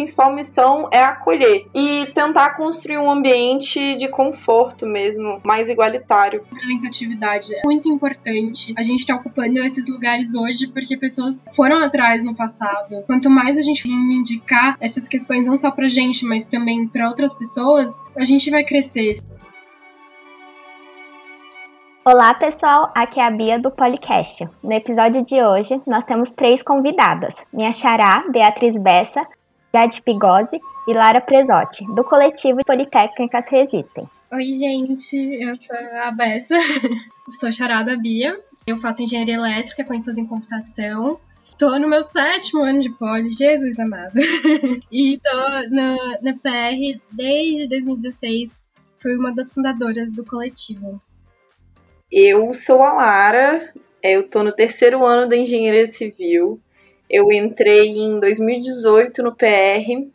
principal missão é acolher e tentar construir um ambiente de conforto mesmo, mais igualitário. A representatividade é muito importante. A gente está ocupando esses lugares hoje porque pessoas foram atrás no passado. Quanto mais a gente reivindicar essas questões, não só pra gente, mas também para outras pessoas, a gente vai crescer. Olá, pessoal. Aqui é a Bia do Policast. No episódio de hoje, nós temos três convidadas: minha xará, Beatriz Bessa, Jade Pigose e Lara Presotti, do coletivo Politécnicas Resistem. Oi, gente. Eu sou a Bessa. Estou charada Bia. Eu faço engenharia elétrica com ênfase em computação. Tô no meu sétimo ano de poli, Jesus amado. e tô no, na PR desde 2016. Fui uma das fundadoras do coletivo. Eu sou a Lara, eu tô no terceiro ano da engenharia civil. Eu entrei em 2018 no PR,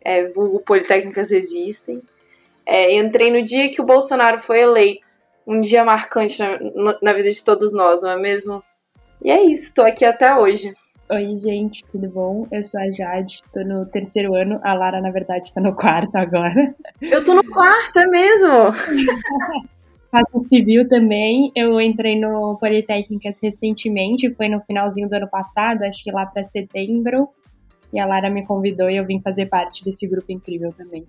é, vulgo Politécnicas Existem. É, entrei no dia que o Bolsonaro foi eleito. Um dia marcante na, na vida de todos nós, não é mesmo? E é isso, tô aqui até hoje. Oi, gente, tudo bom? Eu sou a Jade, tô no terceiro ano. A Lara, na verdade, tá no quarto agora. Eu tô no quarto, é mesmo? faço civil também. Eu entrei no Politécnicas recentemente, foi no finalzinho do ano passado, acho que lá para setembro. E a Lara me convidou e eu vim fazer parte desse grupo incrível também.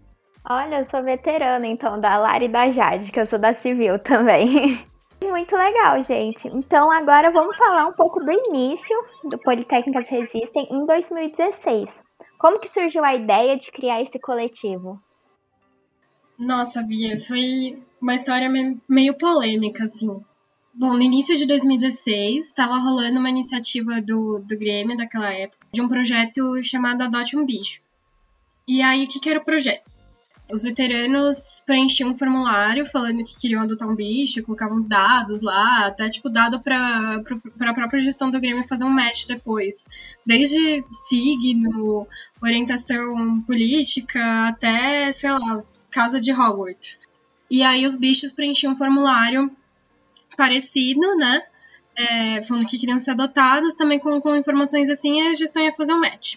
Olha, eu sou veterana então da Lara e da Jade, que eu sou da civil também. Muito legal, gente. Então agora vamos falar um pouco do início do Politécnicas Resistem em 2016. Como que surgiu a ideia de criar esse coletivo? Nossa, Bia, foi uma história meio polêmica, assim. Bom, no início de 2016, estava rolando uma iniciativa do, do Grêmio daquela época, de um projeto chamado Adote um Bicho. E aí, o que, que era o projeto? Os veteranos preenchiam um formulário falando que queriam adotar um bicho, colocavam os dados lá, até tipo dado para a própria gestão do Grêmio fazer um match depois. Desde signo, orientação política, até, sei lá, casa de Hogwarts. E aí os bichos preenchiam um formulário parecido, né? É, falando que queriam ser adotados, também com, com informações assim, a gestão ia fazer um match.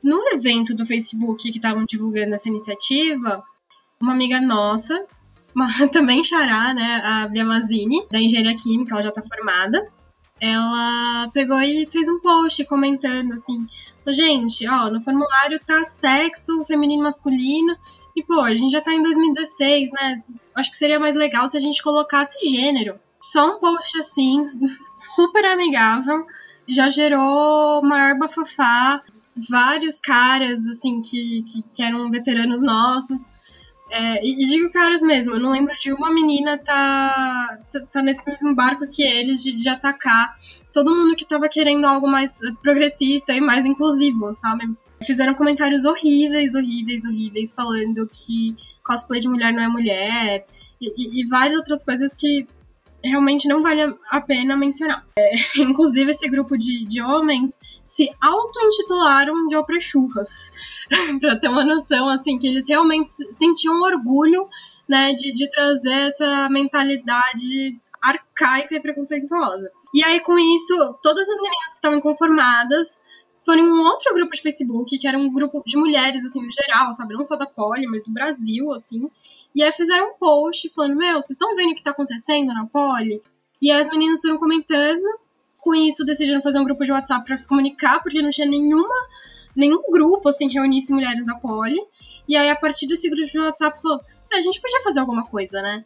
No evento do Facebook que estavam divulgando essa iniciativa, uma amiga nossa, uma, também xará, né, a Bia Mazini, da Engenharia Química, ela já tá formada, ela pegou e fez um post comentando assim: gente, ó, no formulário tá sexo feminino masculino e, pô, a gente já tá em 2016, né? Acho que seria mais legal se a gente colocasse gênero. Só um post assim, super amigável, já gerou maior bafafá. Vários caras, assim, que, que, que eram veteranos nossos. É, e, e, digo caras mesmo, eu não lembro de uma menina tá, tá, tá, nesse mesmo barco que eles, de, de atacar todo mundo que tava querendo algo mais progressista e mais inclusivo, sabe? Fizeram comentários horríveis, horríveis, horríveis, falando que cosplay de mulher não é mulher, e, e, e várias outras coisas que realmente não vale a pena mencionar. É, inclusive, esse grupo de, de homens se auto-intitularam de oprechurras, para ter uma noção, assim, que eles realmente sentiam orgulho, né, de, de trazer essa mentalidade arcaica e preconceituosa. E aí, com isso, todas as meninas que estavam inconformadas foram em um outro grupo de Facebook, que era um grupo de mulheres, assim, no geral, sabe? Não só da Poli, mas do Brasil, assim. E aí fizeram um post falando, meu, vocês estão vendo o que tá acontecendo na Poli? E aí as meninas foram comentando. Com isso, decidiram fazer um grupo de WhatsApp para se comunicar, porque não tinha nenhuma, nenhum grupo, assim, que reunisse mulheres da Poli. E aí, a partir desse grupo de WhatsApp, falou, ah, a gente podia fazer alguma coisa, né?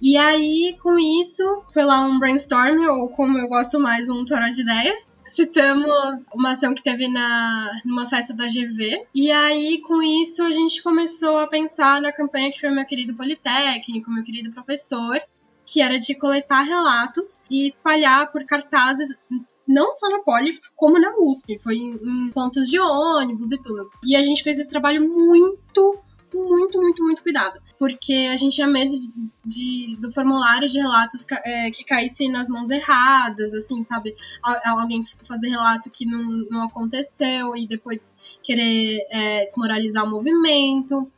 E aí, com isso, foi lá um brainstorm, ou como eu gosto mais, um toró de ideias citamos uma ação que teve na, numa festa da GV. E aí, com isso, a gente começou a pensar na campanha que foi meu querido Politécnico, meu querido professor, que era de coletar relatos e espalhar por cartazes não só na Poli, como na USP. Foi em, pontos de ônibus e tudo. E a gente fez esse trabalho muito, muito, muito, muito cuidado. Porque a gente tinha medo de, de do formulário de relatos é, que caísse nas mãos erradas, assim, sabe? Alguém fazer relato que não, não aconteceu e depois querer é, desmoralizar o movimento.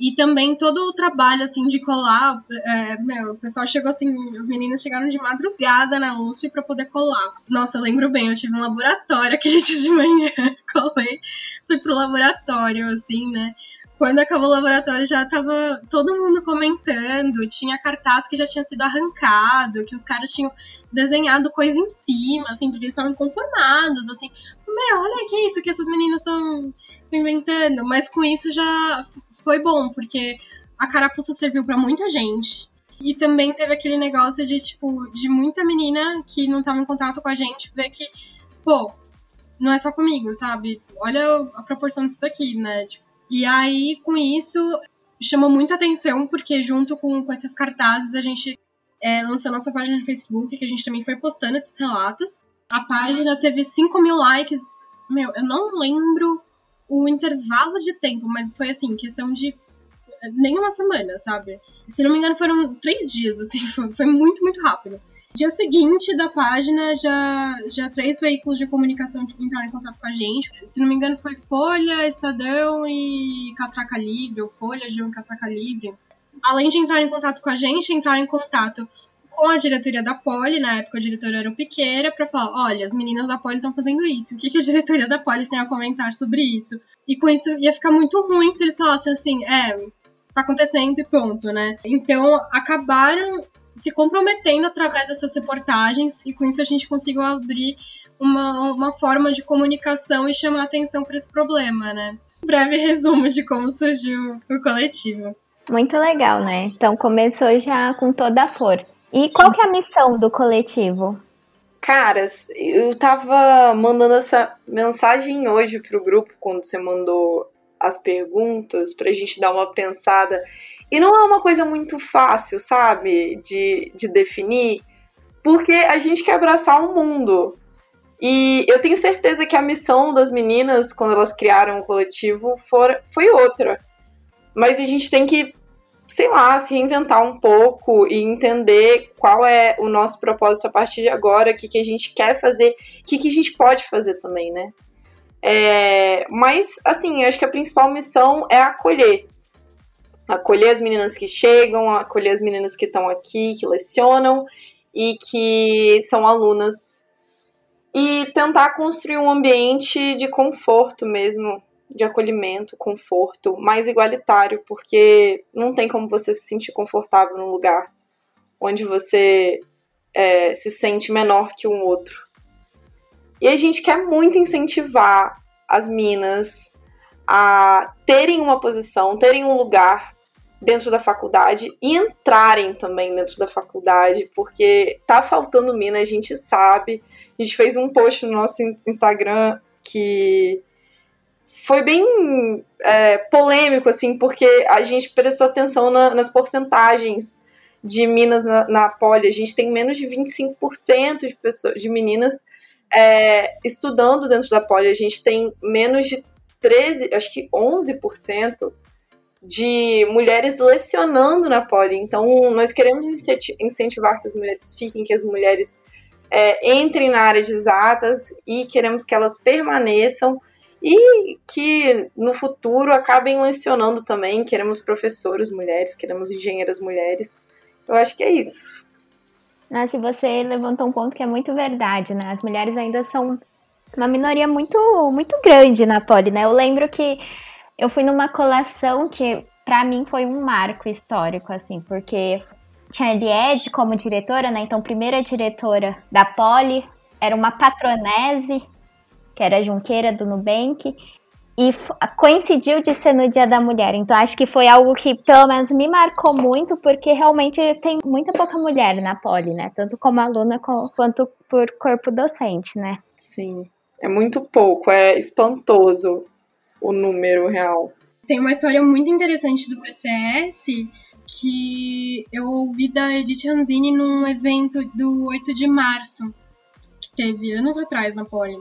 E também todo o trabalho, assim, de colar. É, meu, o pessoal chegou assim, as meninas chegaram de madrugada na USP para poder colar. Nossa, eu lembro bem, eu tive um laboratório aquele dia de manhã, colei, fui pro laboratório, assim, né? Quando acabou o laboratório já tava todo mundo comentando, tinha cartaz que já tinha sido arrancado, que os caras tinham desenhado coisa em cima, assim, porque eles estavam conformados, assim. Meu, olha que isso que essas meninas estão inventando. Mas com isso já foi bom, porque a carapuça serviu para muita gente. E também teve aquele negócio de, tipo, de muita menina que não tava em contato com a gente ver que, pô, não é só comigo, sabe? Olha a proporção disso daqui, né? Tipo, e aí, com isso, chamou muita atenção, porque junto com, com esses cartazes, a gente é, lançou nossa página de Facebook, que a gente também foi postando esses relatos. A página teve 5 mil likes. Meu, eu não lembro o intervalo de tempo, mas foi assim, questão de nem uma semana, sabe? Se não me engano, foram três dias, assim, foi, foi muito, muito rápido. Dia seguinte da página, já, já três veículos de comunicação entraram em contato com a gente. Se não me engano, foi Folha, Estadão e Catraca Livre, ou Folha, G1 Catraca Livre. Além de entrar em contato com a gente, entraram em contato com a diretoria da Poli, na época a diretora era o Piqueira, para falar: olha, as meninas da Poli estão fazendo isso, o que, que a diretoria da Poli tem a comentar sobre isso? E com isso ia ficar muito ruim se eles falassem assim: é, tá acontecendo e pronto, né? Então acabaram se comprometendo através dessas reportagens e com isso a gente conseguiu abrir uma, uma forma de comunicação e chamar atenção para esse problema, né? Um breve resumo de como surgiu o coletivo. Muito legal, né? Então começou já com toda a força. E Sim. qual que é a missão do coletivo? Caras, eu tava mandando essa mensagem hoje pro grupo quando você mandou as perguntas pra gente dar uma pensada e não é uma coisa muito fácil, sabe, de, de definir, porque a gente quer abraçar o mundo. E eu tenho certeza que a missão das meninas, quando elas criaram o coletivo, for, foi outra. Mas a gente tem que, sei lá, se reinventar um pouco e entender qual é o nosso propósito a partir de agora, o que, que a gente quer fazer, o que, que a gente pode fazer também, né? É, mas, assim, eu acho que a principal missão é acolher acolher as meninas que chegam, acolher as meninas que estão aqui, que lecionam e que são alunas e tentar construir um ambiente de conforto mesmo, de acolhimento, conforto, mais igualitário, porque não tem como você se sentir confortável num lugar onde você é, se sente menor que um outro. E a gente quer muito incentivar as minas a terem uma posição, terem um lugar dentro da faculdade e entrarem também dentro da faculdade, porque tá faltando mina, a gente sabe. A gente fez um post no nosso Instagram que foi bem é, polêmico, assim, porque a gente prestou atenção na, nas porcentagens de minas na, na poli. A gente tem menos de 25% de, pessoas, de meninas é, estudando dentro da poli. A gente tem menos de 13, acho que 11% de mulheres lecionando na Poli. Então, nós queremos incentivar que as mulheres fiquem, que as mulheres é, entrem na área de exatas e queremos que elas permaneçam e que no futuro acabem lecionando também. Queremos professores mulheres, queremos engenheiras mulheres. Eu acho que é isso. Nossa, você levantou um ponto que é muito verdade, né? As mulheres ainda são uma minoria muito, muito grande na Poli, né? Eu lembro que eu fui numa colação que para mim foi um marco histórico, assim, porque tinha a Eliette como diretora, né? Então, primeira diretora da Poli era uma patronese, que era Junqueira do Nubank, e coincidiu de ser no Dia da Mulher. Então, acho que foi algo que, pelo menos, me marcou muito, porque realmente tem muita pouca mulher na Poli, né? Tanto como aluna quanto por corpo docente, né? Sim, é muito pouco, é espantoso o número real. Tem uma história muito interessante do PCS que eu ouvi da Edith Ranzini num evento do 8 de março, que teve anos atrás na Poli.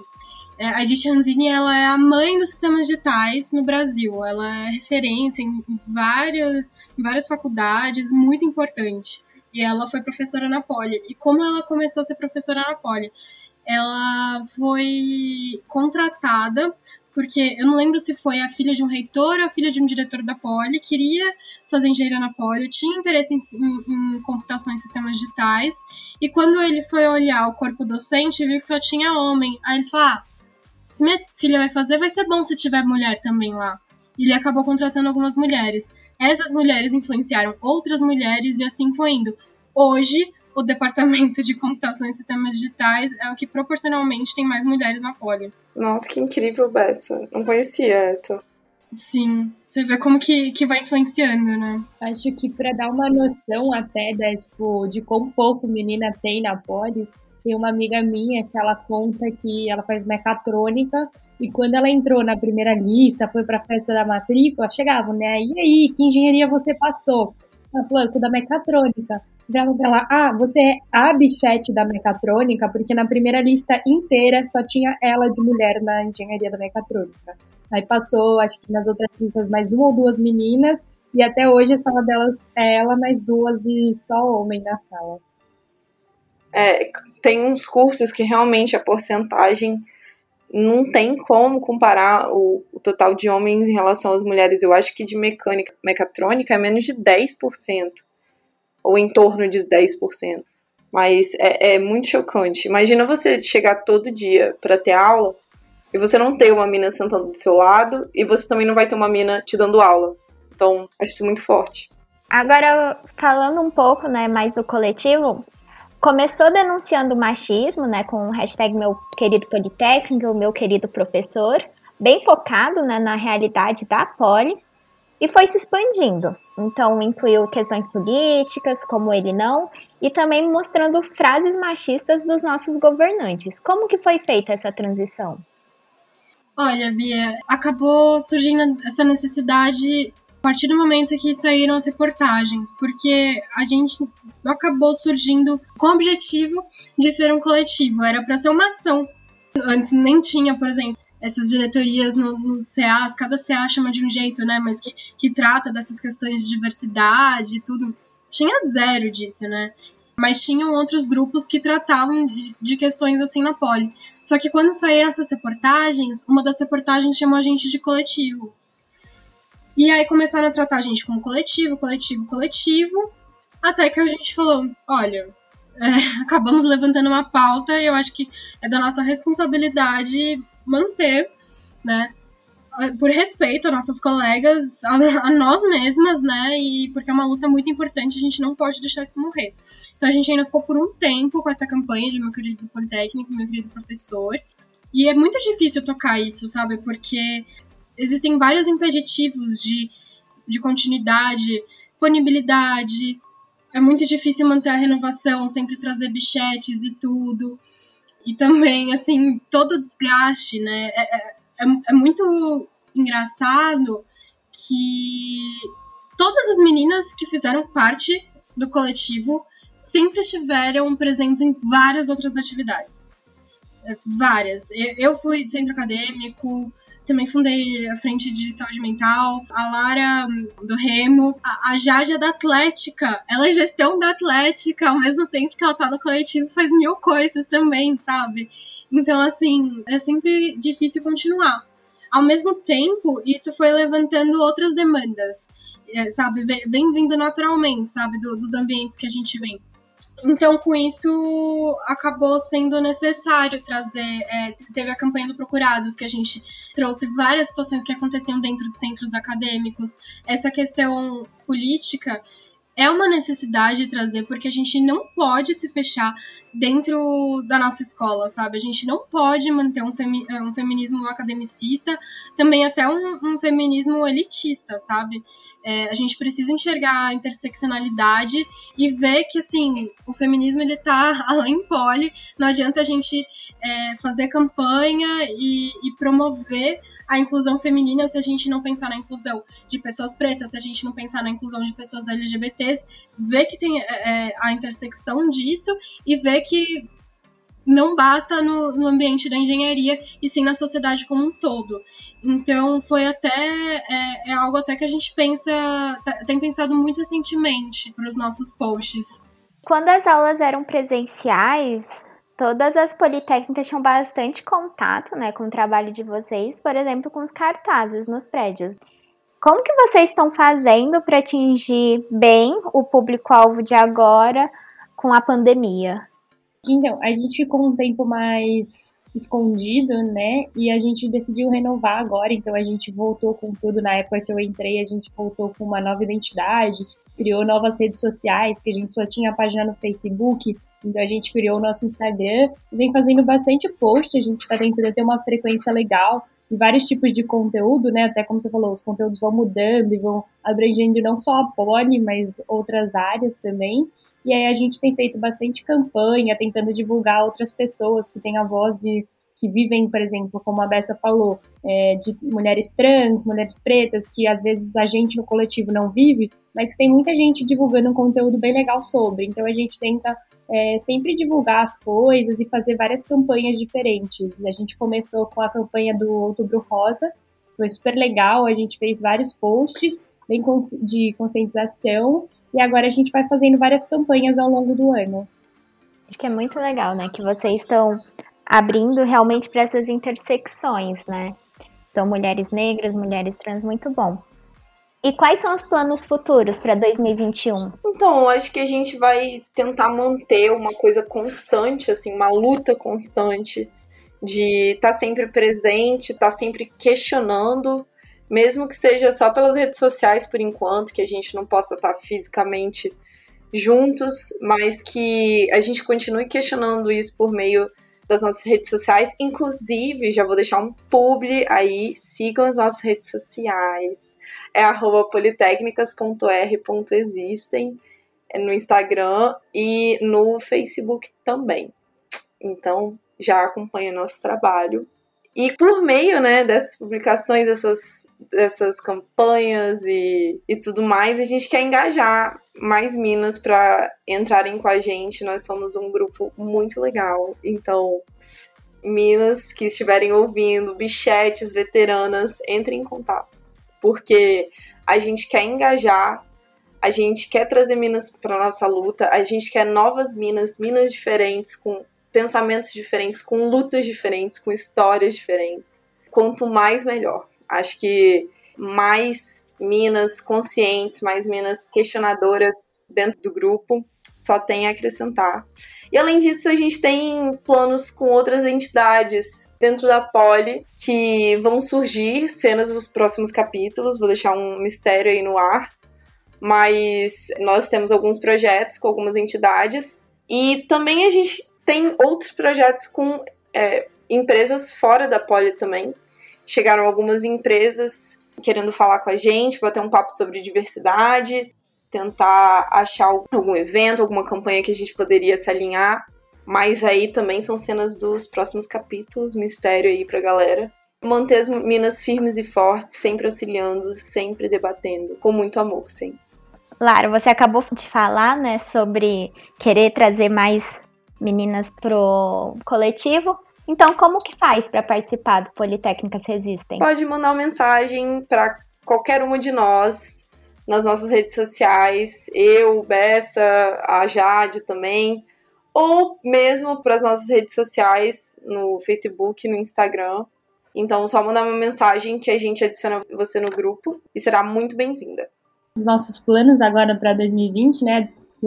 É, a Edith Ranzini ela é a mãe dos sistemas digitais no Brasil. Ela é referência em várias, em várias faculdades, muito importante. E ela foi professora na Poli. E como ela começou a ser professora na Poli? Ela foi contratada porque eu não lembro se foi a filha de um reitor ou a filha de um diretor da Poli, queria fazer engenharia na Poli, tinha interesse em, em, em, computação e sistemas digitais, e quando ele foi olhar o corpo docente, viu que só tinha homem. Aí ele falou: ah, se minha filha vai fazer, vai ser bom se tiver mulher também lá. E ele acabou contratando algumas mulheres. Essas mulheres influenciaram outras mulheres e assim foi indo. Hoje, o departamento de computação e sistemas digitais é o que proporcionalmente tem mais mulheres na Poli. Nossa, que incrível, Bessa. Não conhecia essa. Sim, você vê como que, que vai influenciando, né? Acho que para dar uma noção até da, tipo, de como pouco menina tem na Poli, tem uma amiga minha que ela conta que ela faz mecatrônica e quando ela entrou na primeira lista, foi para a festa da matrícula, chegavam, né? E aí, que engenharia você passou? Ela falou, eu sou da mecatrônica. Viravam pra ela, ah, você é a bichete da mecatrônica, porque na primeira lista inteira só tinha ela de mulher na engenharia da mecatrônica. Aí passou, acho que nas outras listas, mais uma ou duas meninas, e até hoje a sala delas é ela mais duas e só homem na sala. É, tem uns cursos que realmente a porcentagem não tem como comparar o, o, total de homens em relação às mulheres. Eu acho que de mecânica, mecatrônica é menos de 10%, ou em torno de 10%. Mas é, é muito chocante. Imagina você chegar todo dia para ter aula e você não ter uma mina sentando do seu lado e você também não vai ter uma mina te dando aula. Então, acho isso muito forte. Agora, falando um pouco né, mais do coletivo, começou denunciando o machismo, né, com o hashtag meu querido Politécnico, meu querido professor, bem focado né, na realidade da Poli, e foi se expandindo. Então, incluiu questões políticas, como ele não, e também mostrando frases machistas dos nossos governantes. Como que foi feita essa transição? Olha, Bia, acabou surgindo essa necessidade a partir do momento que saíram as reportagens, porque a gente acabou surgindo com o objetivo de ser um coletivo, era para ser uma ação. Antes nem tinha, por exemplo, essas diretorias nos no CAs, cada CA chama de um jeito, né, mas que, que trata dessas questões de diversidade e tudo. Tinha zero disso, né? Mas tinham outros grupos que tratavam de, de questões assim na poli. Só que quando saíram essas reportagens, uma das reportagens chamou a gente de coletivo. E aí começaram a tratar a gente como coletivo, coletivo, coletivo, até que a gente falou, olha, é, acabamos levantando uma pauta e eu acho que é da nossa responsabilidade manter, né, por respeito a nossas colegas, a, a, nós mesmas, né? E porque é uma luta muito importante, a gente não pode deixar isso morrer. Então a gente ainda ficou por um tempo com essa campanha de meu querido Politécnico, meu querido professor. E é muito difícil tocar isso, sabe? Porque existem vários impeditivos de, de continuidade, disponibilidade. É muito difícil manter a renovação, sempre trazer bichetes e tudo. E também, assim, todo o desgaste, né? É, é, é, é muito engraçado que todas as meninas que fizeram parte do coletivo sempre estiveram presentes em várias outras atividades. É, várias. Eu fui de centro acadêmico, também fundei a frente de saúde mental, a Lara hum, do Remo, a, a Jaja da Atlética. Ela é gestão da Atlética, ao mesmo tempo que ela tá no coletivo, faz mil coisas também, sabe? Então, assim, é sempre difícil continuar. Ao mesmo tempo, isso foi levantando outras demandas, é, sabe? Vem vindo naturalmente, sabe? Do, dos ambientes que a gente vem. Então, com isso, acabou sendo necessário trazer. É, teve a campanha do Procurados, que a gente trouxe várias situações que aconteciam dentro de centros acadêmicos. Essa questão política é uma necessidade trazer, porque a gente não pode se fechar dentro da nossa escola, sabe? A gente não pode manter um, femi um feminismo academicista, também até um, um feminismo elitista, sabe? É, a gente precisa enxergar a interseccionalidade e ver que, assim, o feminismo, ele tá além poli, não adianta a gente é, fazer campanha e, e promover a inclusão feminina se a gente não pensar na inclusão de pessoas pretas, se a gente não pensar na inclusão de pessoas LGBTs, ver que tem é, é, a intersecção disso e ver que não basta no, no ambiente da engenharia e sim na sociedade como um todo. Então foi até é, é algo até que a gente pensa tá, tem pensado muito recentemente para os nossos posts. Quando as aulas eram presenciais, todas as politécnicas tinham bastante contato, né, com o trabalho de vocês, por exemplo, com os cartazes nos prédios. Como que vocês estão fazendo para atingir bem o público-alvo de agora com a pandemia? Então, a gente ficou um tempo mais escondido, né? E a gente decidiu renovar agora, então a gente voltou com tudo. Na época que eu entrei, a gente voltou com uma nova identidade, criou novas redes sociais, que a gente só tinha a página no Facebook, então a gente criou o nosso Instagram e vem fazendo bastante post, a gente está tentando ter uma frequência legal e vários tipos de conteúdo, né? Até como você falou, os conteúdos vão mudando e vão abrangendo não só a Pony, mas outras áreas também. E aí a gente tem feito bastante campanha, tentando divulgar outras pessoas que têm a voz de que vivem, por exemplo, como a Bessa falou, é, de mulheres trans, mulheres pretas, que às vezes a gente no coletivo não vive, mas tem muita gente divulgando um conteúdo bem legal sobre. Então a gente tenta é, sempre divulgar as coisas e fazer várias campanhas diferentes. A gente começou com a campanha do Outubro Rosa, foi super legal, a gente fez vários posts bem de conscientização e agora a gente vai fazendo várias campanhas ao longo do ano. Acho que é muito legal, né? Que vocês estão abrindo realmente para essas intersecções, né? São mulheres negras, mulheres trans, muito bom. E quais são os planos futuros para 2021? Então, acho que a gente vai tentar manter uma coisa constante, assim, uma luta constante de estar tá sempre presente, estar tá sempre questionando, mesmo que seja só pelas redes sociais por enquanto, que a gente não possa estar tá fisicamente juntos, mas que a gente continue questionando isso por meio das nossas redes sociais. Inclusive, já vou deixar um publi aí, sigam as nossas redes sociais. É arroba politécnicas.r.existem é no Instagram e no Facebook também. Então, já acompanha nosso trabalho. E por meio né, dessas publicações, dessas, dessas campanhas e, e tudo mais, a gente quer engajar mais minas para entrarem com a gente. Nós somos um grupo muito legal. Então, minas que estiverem ouvindo, bichetes, veteranas, entrem em contato. Porque a gente quer engajar, a gente quer trazer minas para nossa luta, a gente quer novas minas, minas diferentes, com pensamentos diferentes, com lutas diferentes, com histórias diferentes. Quanto mais, melhor. Acho que mais minas conscientes, mais minas questionadoras dentro do grupo, só tem a acrescentar. E além disso, a gente tem planos com outras entidades dentro da Poli que vão surgir cenas dos próximos capítulos. Vou deixar um mistério aí no ar. Mas nós temos alguns projetos com algumas entidades. E também a gente tem outros projetos com é, empresas fora da Poli também. Chegaram algumas empresas querendo falar com a gente, bater um papo sobre diversidade, tentar achar algum evento, alguma campanha que a gente poderia se alinhar. Mas aí também são cenas dos próximos capítulos, mistério aí pra galera. Manter as minas firmes e fortes, sempre auxiliando, sempre debatendo, com muito amor, sim. Claro, você acabou de falar, né, sobre querer trazer mais meninas pro coletivo. Então, como que faz para participar do Politécnicas Resistem? Pode mandar uma mensagem para qualquer uma de nós nas nossas redes sociais, eu, Bessa, a Jade também, ou mesmo para as nossas redes sociais no Facebook, no Instagram. Então, só mandar uma mensagem que a gente adiciona você no grupo e será muito bem-vinda. Os nossos planos agora para 2020, né,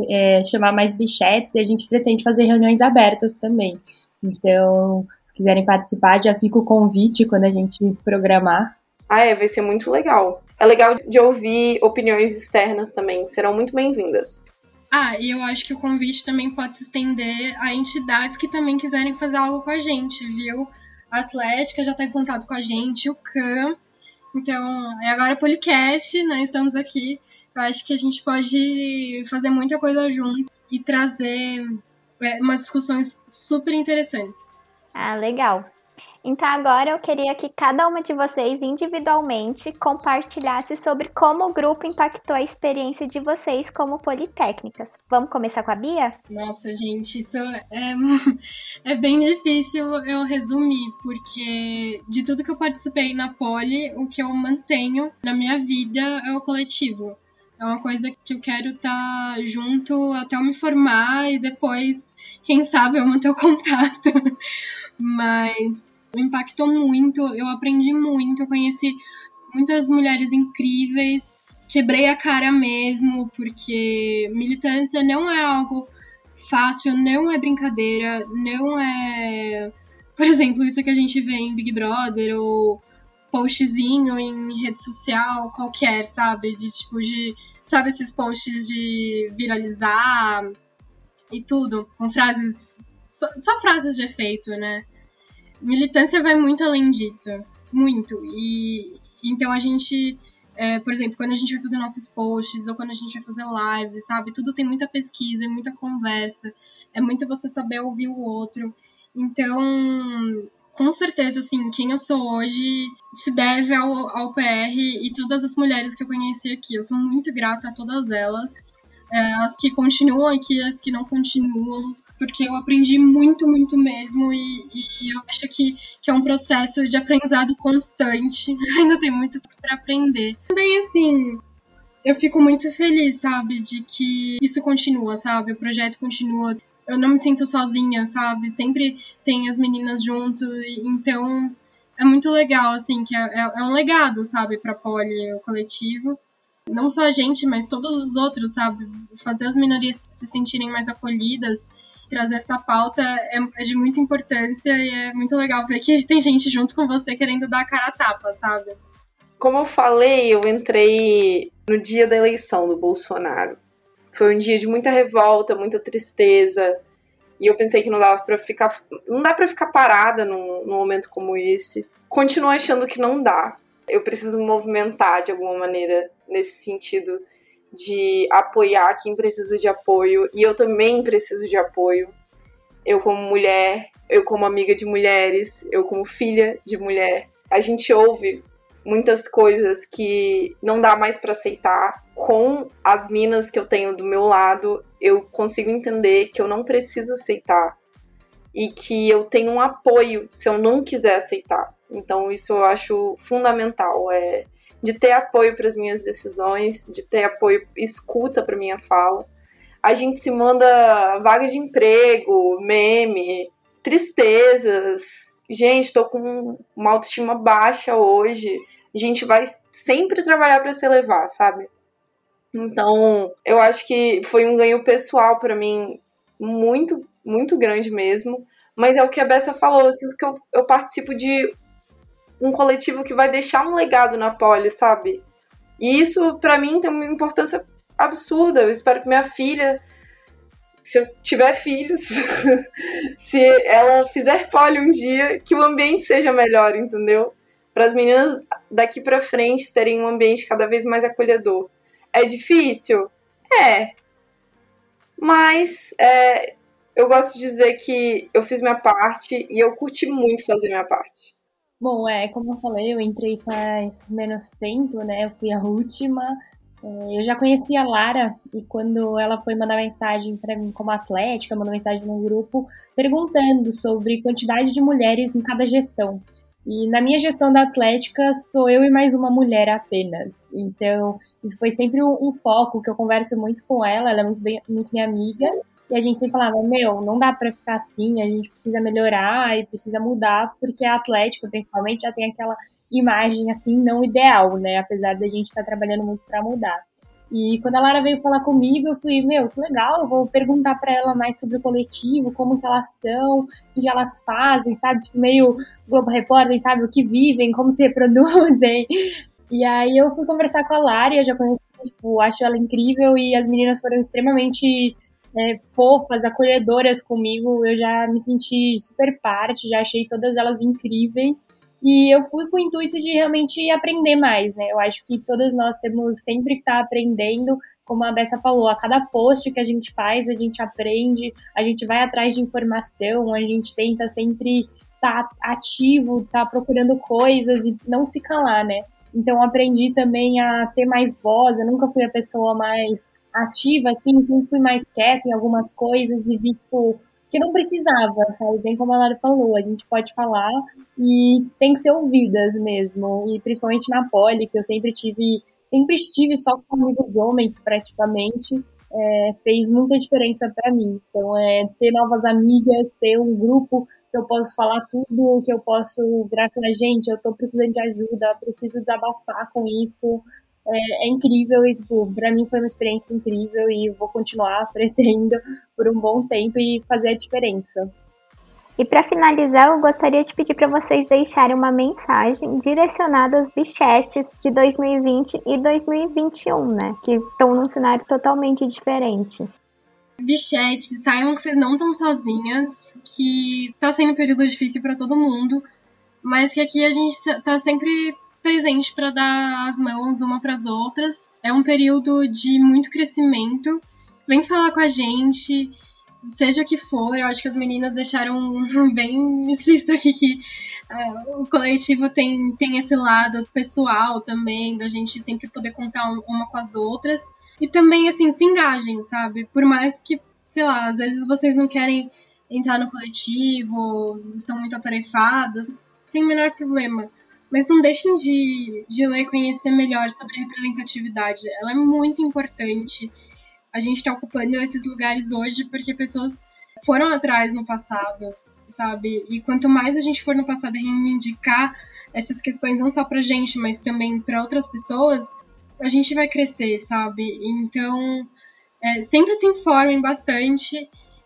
é chamar mais bichetes e a gente pretende fazer reuniões abertas também. Então, se quiserem participar, já fica o convite quando a gente programar. Ah, é, vai ser muito legal. É legal de ouvir opiniões externas também, serão muito bem-vindas. Ah, e eu acho que o convite também pode se estender a entidades que também quiserem fazer algo com a gente, viu? A Atlética já está em contato com a gente, o CAM. Então, é agora Policast, né? Estamos aqui eu acho que a gente pode fazer muita coisa junto e trazer é, umas discussões super interessantes. Ah, legal. Então agora eu queria que cada uma de vocês individualmente compartilhasse sobre como o grupo impactou a experiência de vocês como politécnicas. Vamos começar com a Bia? Nossa, gente, isso é, é bem difícil eu resumir, porque de tudo que eu participei na Poli, o que eu mantenho na minha vida é o coletivo. É uma coisa que eu quero estar tá junto até eu me formar e depois, quem sabe, eu manter o contato. Mas impactou muito, eu aprendi muito, eu conheci muitas mulheres incríveis, quebrei a cara mesmo, porque militância não é algo fácil, não é brincadeira, não é. Por exemplo, isso que a gente vê em Big Brother ou postzinho em rede social qualquer, sabe? De tipo, de. Sabe esses posts de viralizar e tudo, com frases. Só, só frases de efeito, né? Militância vai muito além disso. Muito. E então a gente. É, por exemplo, quando a gente vai fazer nossos posts ou quando a gente vai fazer live, sabe? Tudo tem muita pesquisa, é muita conversa, é muito você saber ouvir o outro. Então, com certeza, assim, quem eu sou hoje se deve ao, ao PR e todas as mulheres que eu conheci aqui. Eu sou muito grata a todas elas. É, as que continuam aqui, as que não continuam, porque eu aprendi muito, muito mesmo, e, e eu acho que, que é um processo de aprendizado constante. Ainda tem muito para aprender. Também, assim, eu fico muito feliz, sabe, de que isso continua, sabe? O projeto continua eu não me sinto sozinha, sabe? Sempre tem as meninas junto, então é muito legal, assim, que é, é, é um legado, sabe, pra Poli, o coletivo. Não só a gente, mas todos os outros, sabe? Fazer as minorias se sentirem mais acolhidas, trazer essa pauta é, é de muita importância e é muito legal ver que tem gente junto com você querendo dar a cara a tapa, sabe? Como eu falei, eu entrei no dia da eleição do Bolsonaro. Foi um dia de muita revolta, muita tristeza. E eu pensei que não dava para ficar. Não dá para ficar parada num, num momento como esse. Continuo achando que não dá. Eu preciso movimentar de alguma maneira nesse sentido de apoiar quem precisa de apoio. E eu também preciso de apoio. Eu, como mulher, eu, como amiga de mulheres, eu, como filha de mulher, a gente ouve muitas coisas que não dá mais para aceitar. Com as minas que eu tenho do meu lado, eu consigo entender que eu não preciso aceitar e que eu tenho um apoio se eu não quiser aceitar. Então isso eu acho fundamental, é de ter apoio para as minhas decisões, de ter apoio, escuta para minha fala. A gente se manda vaga de emprego, meme, tristezas. Gente, tô com uma autoestima baixa hoje a gente vai sempre trabalhar para se elevar, sabe? Então, eu acho que foi um ganho pessoal para mim muito, muito grande mesmo. Mas é o que a Bessa falou, eu sinto que eu, eu participo de um coletivo que vai deixar um legado na Poli, sabe? E isso, para mim, tem uma importância absurda. Eu espero que minha filha, se eu tiver filhos, se ela fizer poli um dia, que o ambiente seja melhor, entendeu? para as meninas daqui para frente terem um ambiente cada vez mais acolhedor. É difícil? É. Mas é, eu gosto de dizer que eu fiz minha parte e eu curti muito fazer minha parte. Bom, é, como eu falei, eu entrei faz menos tempo, né? Eu fui a última. É, eu já conhecia a Lara e quando ela foi mandar mensagem para mim como atlética, mandou mensagem no grupo perguntando sobre quantidade de mulheres em cada gestão. E na minha gestão da Atlética, sou eu e mais uma mulher apenas. Então, isso foi sempre um, um foco que eu converso muito com ela, ela é muito, bem, muito minha amiga. E a gente sempre falava, meu, não dá para ficar assim, a gente precisa melhorar e precisa mudar, porque a Atlética, principalmente, já tem aquela imagem assim não ideal, né? Apesar da gente estar tá trabalhando muito para mudar. E quando a Lara veio falar comigo, eu fui, meu, que legal, eu vou perguntar para ela mais sobre o coletivo, como que elas são, o que elas fazem, sabe? Tipo, meio Globo Repórter, sabe? O que vivem, como se reproduzem. E aí eu fui conversar com a Lara, eu já conheci, tipo, acho ela incrível e as meninas foram extremamente é, fofas, acolhedoras comigo. Eu já me senti super parte, já achei todas elas incríveis. E eu fui com o intuito de realmente aprender mais, né? Eu acho que todas nós temos sempre que estar aprendendo, como a Bessa falou, a cada post que a gente faz, a gente aprende, a gente vai atrás de informação, a gente tenta sempre tá ativo, tá procurando coisas e não se calar, né? Então aprendi também a ter mais voz, eu nunca fui a pessoa mais ativa, assim, sempre fui mais quieta em algumas coisas e vi, tipo, que não precisava, sabe? Bem como a Lara falou, a gente pode falar e tem que ser ouvidas mesmo. E principalmente na Poli, que eu sempre tive, sempre estive só com amigos homens praticamente, é, fez muita diferença para mim. Então, é ter novas amigas, ter um grupo que eu posso falar tudo, que eu posso virar pra gente, eu tô precisando de ajuda, preciso desabafar com isso, é, é, incrível e, tipo, pra mim foi uma experiência incrível e vou continuar, pretendo, por um bom tempo e fazer a diferença. E para finalizar, eu gostaria de pedir para vocês deixarem uma mensagem direcionada aos bichetes de 2020 e 2021, né? Que estão num cenário totalmente diferente. Bichetes, saibam que vocês não estão sozinhas, que tá sendo um período difícil para todo mundo, mas que aqui a gente tá sempre presente para dar as mãos uma para as outras. É um período de muito crescimento. Vem falar com a gente, seja o que for. Eu acho que as meninas deixaram bem explícito aqui que uh, o coletivo tem, tem esse lado pessoal também, da gente sempre poder contar uma com as outras. E também, assim, se engajem, sabe? Por mais que, sei lá, às vezes vocês não querem entrar no coletivo, estão muito atarefadas, tem o menor problema mas não deixem de, de ler e conhecer melhor sobre representatividade. Ela é muito importante. A gente está ocupando esses lugares hoje porque pessoas foram atrás no passado, sabe? E quanto mais a gente for no passado reivindicar essas questões, não só pra gente, mas também para outras pessoas, a gente vai crescer, sabe? Então, é, sempre se informem bastante.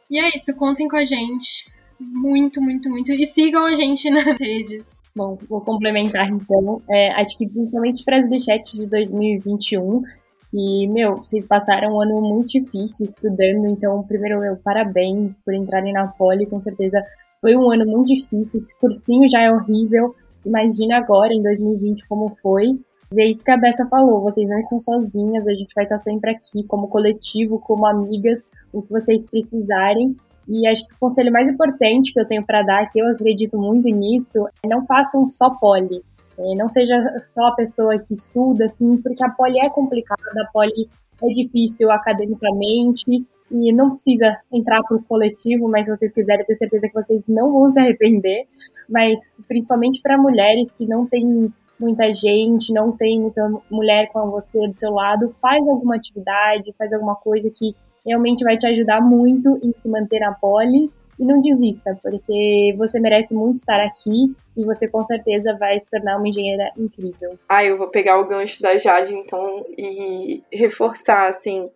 E é isso, contem com a gente. Muito, muito, muito. E sigam a gente nas redes. Bom, vou complementar então. É, acho que principalmente para as bichetes de 2021, que, meu, vocês passaram um ano muito difícil estudando, então, primeiro, meu, parabéns por entrarem na Poli, com certeza foi um ano muito difícil, esse cursinho já é horrível, imagina agora, em 2020, como foi. E é isso que a Bessa falou, vocês não estão sozinhas, a gente vai estar sempre aqui como coletivo, como amigas, o que vocês precisarem. E acho que o conselho mais importante que eu tenho para dar, que eu acredito muito nisso, é não façam só poli. É, não seja só a pessoa que estuda, assim, porque a poli é complicada, a poli é difícil academicamente e não precisa entrar para o coletivo, mas se vocês quiserem ter certeza que vocês não vão se arrepender, mas principalmente para mulheres que não têm muita gente, não tem muita mulher com você do seu lado, faz alguma atividade, faz alguma coisa que realmente vai te ajudar muito em se manter na pole e não desista, porque você merece muito estar aqui e você com certeza vai se tornar uma engenheira incrível. Ah, eu vou pegar o gancho da Jade então e reforçar assim,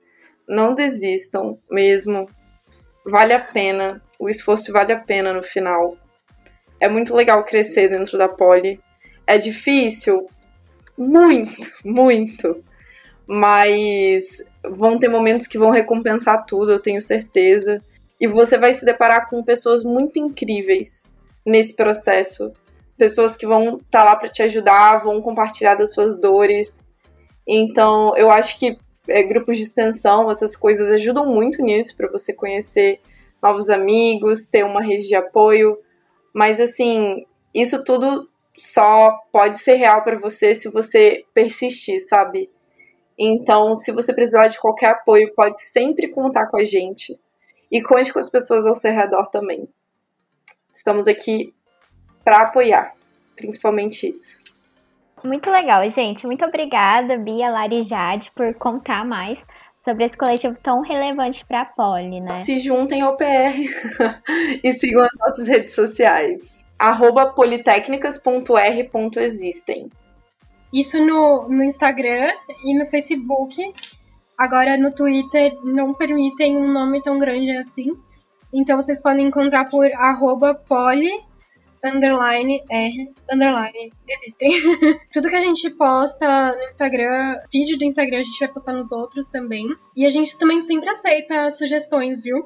não desistam mesmo. Vale a pena, o esforço vale a pena no final. É muito legal crescer dentro da pole. É difícil, muito, muito. Mas vão ter momentos que vão recompensar tudo, eu tenho certeza. E você vai se deparar com pessoas muito incríveis nesse processo. Pessoas que vão estar tá lá para te ajudar, vão compartilhar das suas dores. Então, eu acho que é, grupos de extensão, essas coisas ajudam muito nisso, para você conhecer novos amigos, ter uma rede de apoio. Mas, assim, isso tudo só pode ser real para você se você persistir, sabe? Então, se você precisar de qualquer apoio, pode sempre contar com a gente. E conte com as pessoas ao seu redor também. Estamos aqui para apoiar, principalmente isso. Muito legal, gente. Muito obrigada, Bia, Lari e Jade, por contar mais sobre esse coletivo tão relevante para a Poli, né? Se juntem ao PR e sigam as nossas redes sociais. Arroba politécnicas.r.existem. Isso no, no Instagram e no Facebook. Agora no Twitter não permitem um nome tão grande assim. Então vocês podem encontrar por arroba poli underline R underline existem. Tudo que a gente posta no Instagram, vídeo do Instagram, a gente vai postar nos outros também. E a gente também sempre aceita sugestões, viu?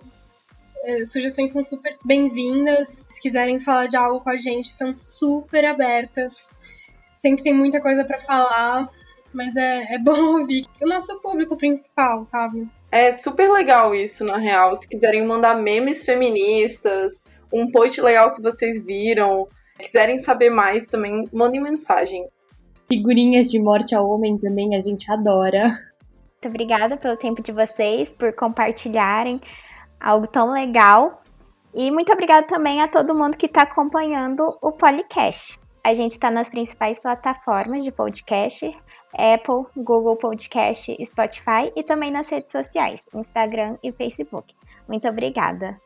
É, sugestões são super bem-vindas. Se quiserem falar de algo com a gente, estão super abertas sempre tem muita coisa para falar, mas é, é bom ouvir o nosso público principal, sabe? É super legal isso, na real. Se quiserem mandar memes feministas um post legal que vocês viram, quiserem saber mais também, mandem mensagem. Figurinhas de morte ao homem também a gente adora. Muito obrigada pelo tempo de vocês, por compartilharem algo tão legal. E muito obrigada também a todo mundo que está acompanhando o Policast. A gente está nas principais plataformas de podcast, Apple, Google Podcast, Spotify e também nas redes sociais, Instagram e Facebook. Muito obrigada.